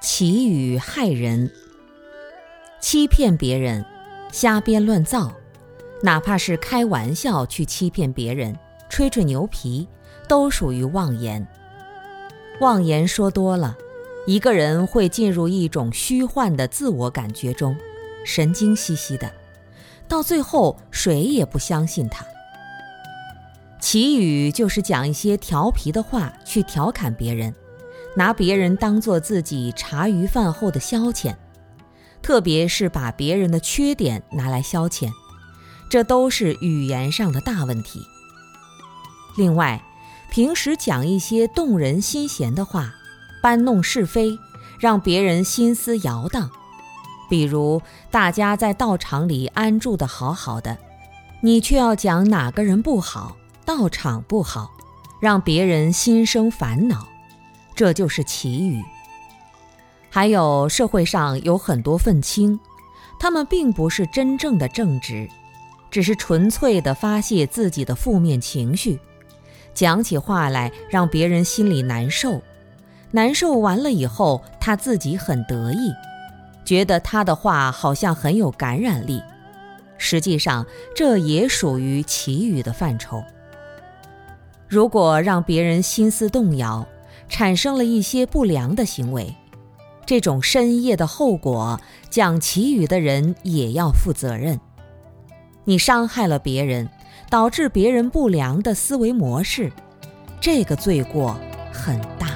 祈语害人，欺骗别人，瞎编乱造，哪怕是开玩笑去欺骗别人，吹吹牛皮，都属于妄言。妄言说多了，一个人会进入一种虚幻的自我感觉中，神经兮兮的，到最后谁也不相信他。祈语就是讲一些调皮的话去调侃别人。拿别人当做自己茶余饭后的消遣，特别是把别人的缺点拿来消遣，这都是语言上的大问题。另外，平时讲一些动人心弦的话，搬弄是非，让别人心思摇荡。比如，大家在道场里安住的好好的，你却要讲哪个人不好，道场不好，让别人心生烦恼。这就是祈语。还有社会上有很多愤青，他们并不是真正的正直，只是纯粹的发泄自己的负面情绪，讲起话来让别人心里难受。难受完了以后，他自己很得意，觉得他的话好像很有感染力。实际上，这也属于祈语的范畴。如果让别人心思动摇，产生了一些不良的行为，这种深夜的后果，讲其余的人也要负责任。你伤害了别人，导致别人不良的思维模式，这个罪过很大。